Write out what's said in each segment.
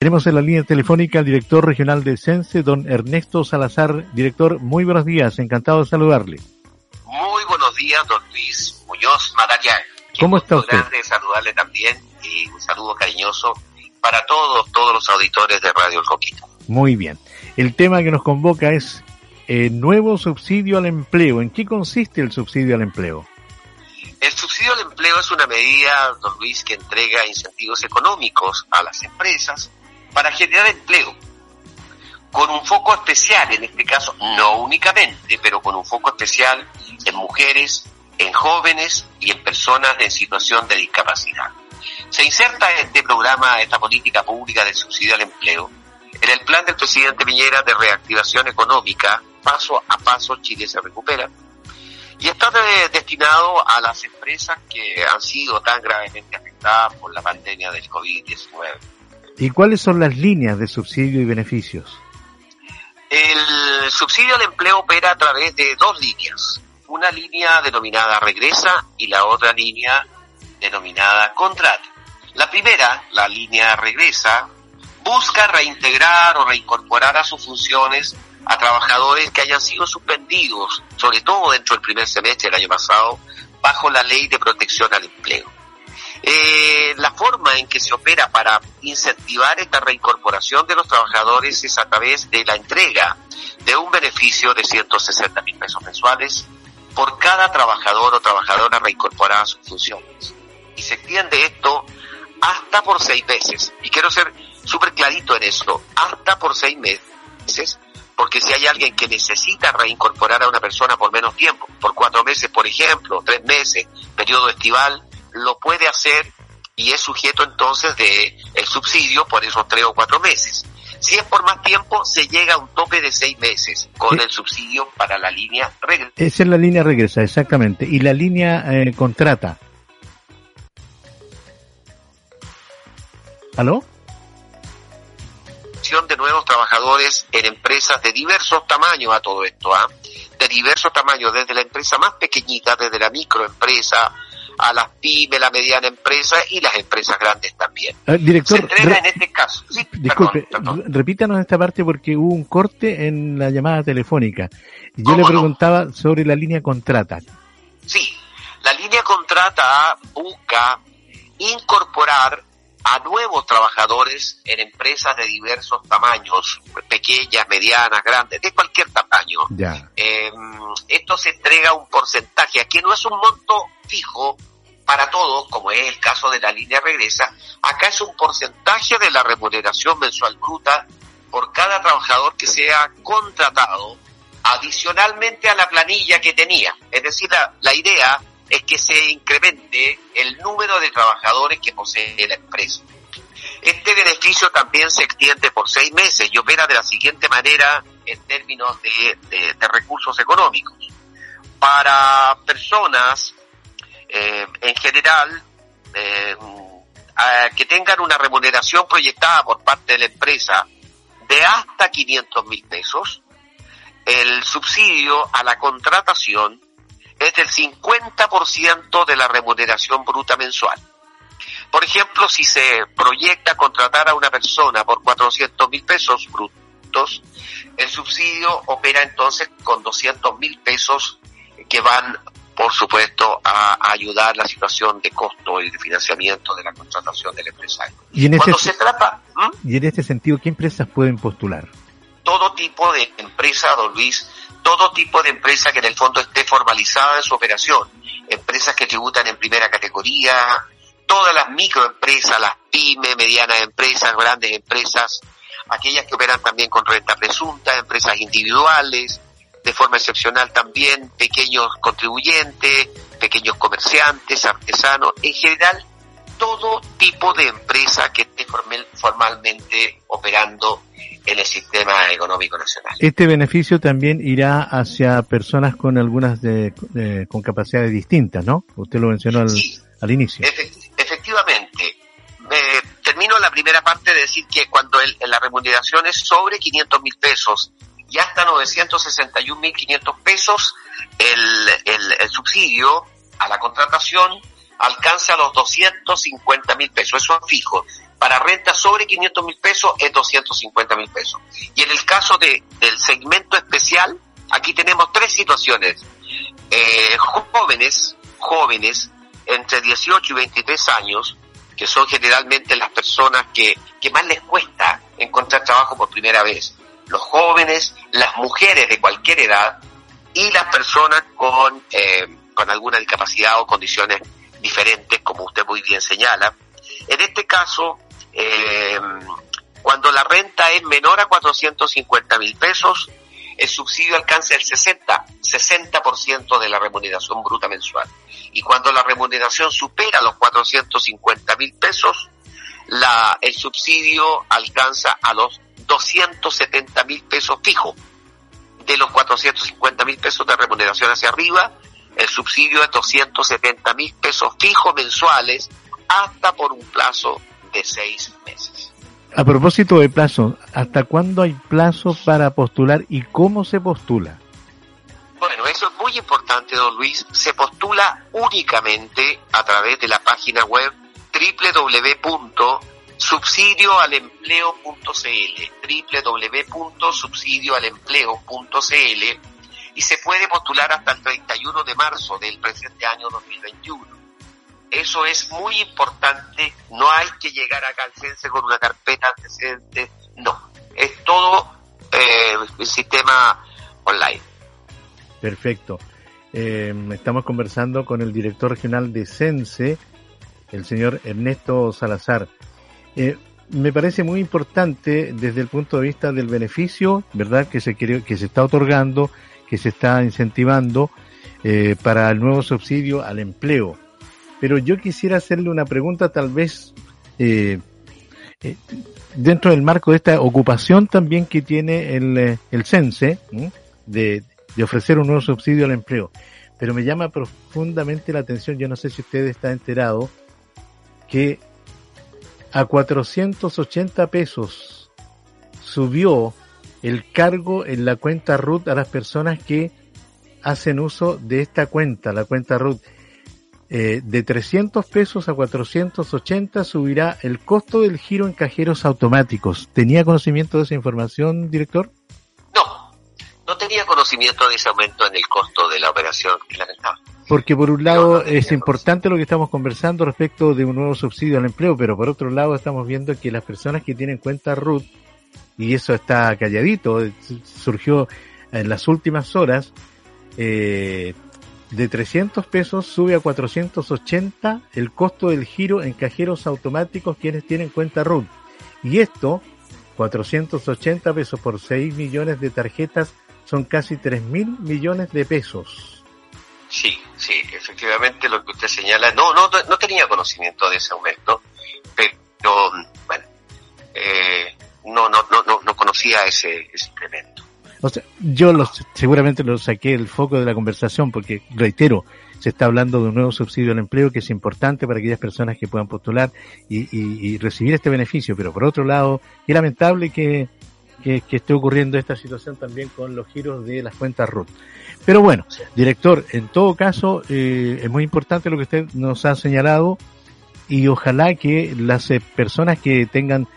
Tenemos en la línea telefónica al director regional de Sense, don Ernesto Salazar. Director, muy buenos días, encantado de saludarle. Muy buenos días, don Luis Muñoz Madariaga. ¿Cómo está usted? grande saludarle también y un saludo cariñoso para todos, todos los auditores de Radio El Coquito. Muy bien. El tema que nos convoca es eh, nuevo subsidio al empleo. ¿En qué consiste el subsidio al empleo? El subsidio al empleo es una medida, don Luis, que entrega incentivos económicos a las empresas para generar empleo, con un foco especial, en este caso no únicamente, pero con un foco especial en mujeres, en jóvenes y en personas en situación de discapacidad. Se inserta este programa, esta política pública de subsidio al empleo, en el plan del presidente Piñera de reactivación económica, paso a paso Chile se recupera, y está destinado a las empresas que han sido tan gravemente afectadas por la pandemia del COVID-19. ¿Y cuáles son las líneas de subsidio y beneficios? El subsidio al empleo opera a través de dos líneas. Una línea denominada regresa y la otra línea denominada contrata. La primera, la línea regresa, busca reintegrar o reincorporar a sus funciones a trabajadores que hayan sido suspendidos, sobre todo dentro del primer semestre del año pasado, bajo la ley de protección al empleo. Eh, la forma en que se opera para incentivar esta reincorporación de los trabajadores es a través de la entrega de un beneficio de 160 mil pesos mensuales por cada trabajador o trabajadora reincorporada a sus funciones. Y se extiende esto hasta por seis meses. Y quiero ser súper clarito en esto, hasta por seis meses, porque si hay alguien que necesita reincorporar a una persona por menos tiempo, por cuatro meses, por ejemplo, tres meses, periodo estival, lo puede hacer y es sujeto entonces de el subsidio por esos tres o cuatro meses. Si es por más tiempo, se llega a un tope de seis meses con el subsidio para la línea regresa. Esa es la línea regresa, exactamente. ¿Y la línea eh, contrata? ¿Aló? de nuevos trabajadores en empresas de diversos tamaños a todo esto, ¿ah? de diversos tamaños, desde la empresa más pequeñita, desde la microempresa, a las pymes, la mediana empresa y las empresas grandes también. Ah, director, en este caso. disculpe, repítanos esta parte porque hubo un corte en la llamada telefónica. Yo le preguntaba sobre la línea contrata. Sí, la línea contrata busca incorporar a nuevos trabajadores en empresas de diversos tamaños, pequeñas, medianas, grandes, de cualquier tamaño. Eh, esto se entrega un porcentaje, aquí no es un monto fijo para todos, como es el caso de la línea regresa, acá es un porcentaje de la remuneración mensual bruta por cada trabajador que sea contratado adicionalmente a la planilla que tenía. Es decir, la, la idea es que se incremente el número de trabajadores que posee la empresa. Este beneficio también se extiende por seis meses y opera de la siguiente manera en términos de, recursos económicos. Para personas eh, en general eh, que tengan una remuneración proyectada por parte de la empresa de hasta 500 mil pesos, el subsidio a la contratación es del 50% de la remuneración bruta mensual. Por ejemplo, si se proyecta contratar a una persona por 400 mil pesos brutos, el subsidio opera entonces con 200 mil pesos que van, por supuesto, a, ayudar la situación de costo y de financiamiento de la contratación del empresario. Y en, este, se trata, y en este sentido, ¿qué empresas pueden postular? Todo tipo de empresa, don Luis, todo tipo de empresa que en el fondo esté formalizada en su operación. Empresas que tributan en primera categoría, todas las microempresas, las pymes, medianas empresas, grandes empresas, aquellas que operan también con renta presunta, empresas individuales, de forma excepcional también pequeños contribuyentes, pequeños comerciantes, artesanos, en general todo tipo de empresa que esté formalmente operando en el sistema económico nacional. Este beneficio también irá hacia personas con algunas de, con capacidades distintas, ¿no? Usted lo mencionó al, al inicio. efectivamente. Termino la primera parte de decir que cuando el, la remuneración es sobre 500 mil pesos y hasta 961 mil 500 pesos, el, el, el subsidio a la contratación alcanza los 250 mil pesos, eso es fijo. Para renta sobre 500 mil pesos es 250 mil pesos. Y en el caso de, del segmento especial, aquí tenemos tres situaciones. Eh, jóvenes, jóvenes entre 18 y 23 años, que son generalmente las personas que, que más les cuesta encontrar trabajo por primera vez. Los jóvenes, las mujeres de cualquier edad y las personas con, eh, con alguna discapacidad o condiciones diferentes, como usted muy bien señala. En este caso, eh, cuando la renta es menor a 450 mil pesos, el subsidio alcanza el 60, 60% de la remuneración bruta mensual. Y cuando la remuneración supera los 450 mil pesos, el subsidio alcanza a los 270 mil pesos fijos. De los 450 mil pesos de remuneración hacia arriba, el subsidio es 270 mil pesos fijos mensuales hasta por un plazo de seis meses. A propósito de plazo, ¿hasta cuándo hay plazo para postular y cómo se postula? Bueno, eso es muy importante, don Luis. Se postula únicamente a través de la página web www.subsidioalempleo.cl www.subsidioalempleo.cl y se puede postular hasta el 31 de marzo del presente año 2021 eso es muy importante. No hay que llegar acá al CENSE con una carpeta antecedente. No. Es todo eh, el sistema online. Perfecto. Eh, estamos conversando con el director regional de CENSE, el señor Ernesto Salazar. Eh, me parece muy importante desde el punto de vista del beneficio, ¿verdad? Que se quiere, que se está otorgando, que se está incentivando eh, para el nuevo subsidio al empleo pero yo quisiera hacerle una pregunta tal vez eh, eh, dentro del marco de esta ocupación también que tiene el, eh, el CENSE de, de ofrecer un nuevo subsidio al empleo. Pero me llama profundamente la atención, yo no sé si usted está enterado, que a 480 pesos subió el cargo en la cuenta RUT a las personas que hacen uso de esta cuenta, la cuenta RUT. Eh, de 300 pesos a 480 subirá el costo del giro en cajeros automáticos. ¿Tenía conocimiento de esa información, director? No, no tenía conocimiento de ese aumento en el costo de la operación. Porque por un lado es importante lo que estamos conversando respecto de un nuevo subsidio al empleo, pero por otro lado estamos viendo que las personas que tienen cuenta RUT, y eso está calladito, surgió en las últimas horas, eh, de 300 pesos sube a 480 el costo del giro en cajeros automáticos quienes tienen cuenta RUT. Y esto, 480 pesos por 6 millones de tarjetas, son casi 3 mil millones de pesos. Sí, sí, efectivamente lo que usted señala, no, no, no tenía conocimiento de ese aumento, pero bueno, eh, no, no, no, no, conocía ese, ese incremento. O sea, yo los, seguramente lo saqué del foco de la conversación porque, reitero, se está hablando de un nuevo subsidio al empleo que es importante para aquellas personas que puedan postular y, y, y recibir este beneficio, pero por otro lado, es lamentable que, que, que, esté ocurriendo esta situación también con los giros de las cuentas RUT. Pero bueno, director, en todo caso, eh, es muy importante lo que usted nos ha señalado y ojalá que las eh, personas que tengan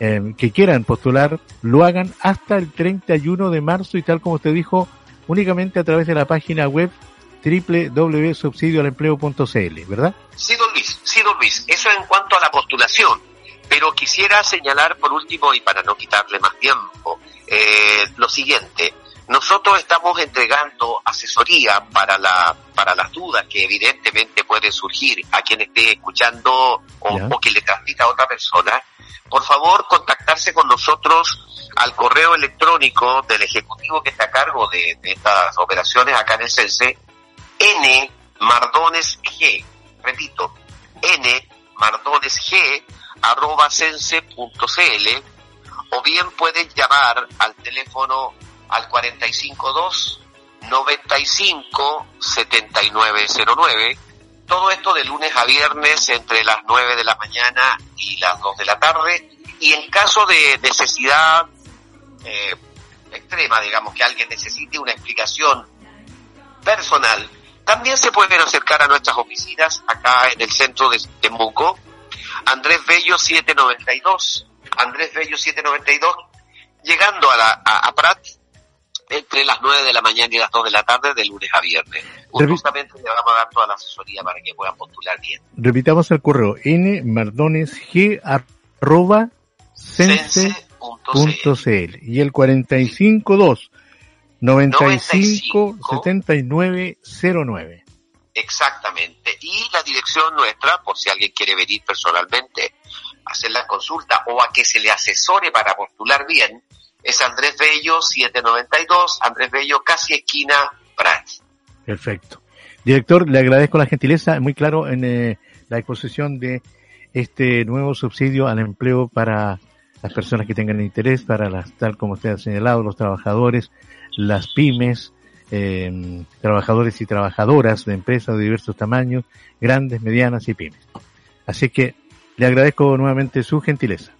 eh, que quieran postular lo hagan hasta el 31 de marzo y tal como usted dijo, únicamente a través de la página web www.subsidioalempleo.cl, ¿verdad? Sí, don Luis, sí, don Luis. Eso en cuanto a la postulación. Pero quisiera señalar por último, y para no quitarle más tiempo, eh, lo siguiente. Nosotros estamos entregando asesoría para la para las dudas que evidentemente pueden surgir a quien esté escuchando o, o que le transmita a otra persona por favor contactarse con nosotros al correo electrónico del ejecutivo que está a cargo de, estas operaciones acá en el CENSE, n mardones g, repito, n mardones g arroba sense.cl o bien pueden llamar al teléfono al 452 95 7909 todo esto de lunes a viernes entre las 9 de la mañana y las 2 de la tarde. Y en caso de necesidad eh, extrema, digamos, que alguien necesite una explicación personal, También se pueden acercar a nuestras oficinas acá en el centro de Temuco, Andrés Bello 792, Andrés Bello 792, llegando a, la, a, Prat entre las 9 de la mañana y las 2 de la tarde de lunes a viernes. Justamente le vamos a dar toda la asesoría para que puedan postular bien. Repitamos el correo arroba sense.cl y el 452 95 79 09. Exactamente. Y la dirección nuestra, por si alguien quiere venir personalmente a hacer la consulta o a que se le asesore para postular bien, es Andrés Bello 792, Andrés Bello casi esquina Prat. Perfecto. Director, le agradezco la gentileza, muy claro en eh, la exposición de este nuevo subsidio al empleo para las personas que tengan interés, para las, tal como usted ha señalado, los trabajadores, las pymes, eh, trabajadores y trabajadoras de empresas de diversos tamaños, grandes, medianas y pymes. Así que le agradezco nuevamente su gentileza.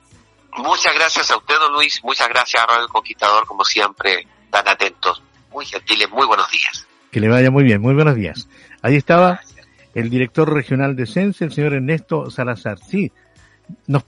Muchas gracias a usted, don Luis. Muchas gracias a Radio Conquistador, como siempre, tan atentos. Muy gentiles, muy buenos días. Que le vaya muy bien, muy buenos días. Ahí estaba el director regional de CENSE, el señor Ernesto Salazar. Sí, nos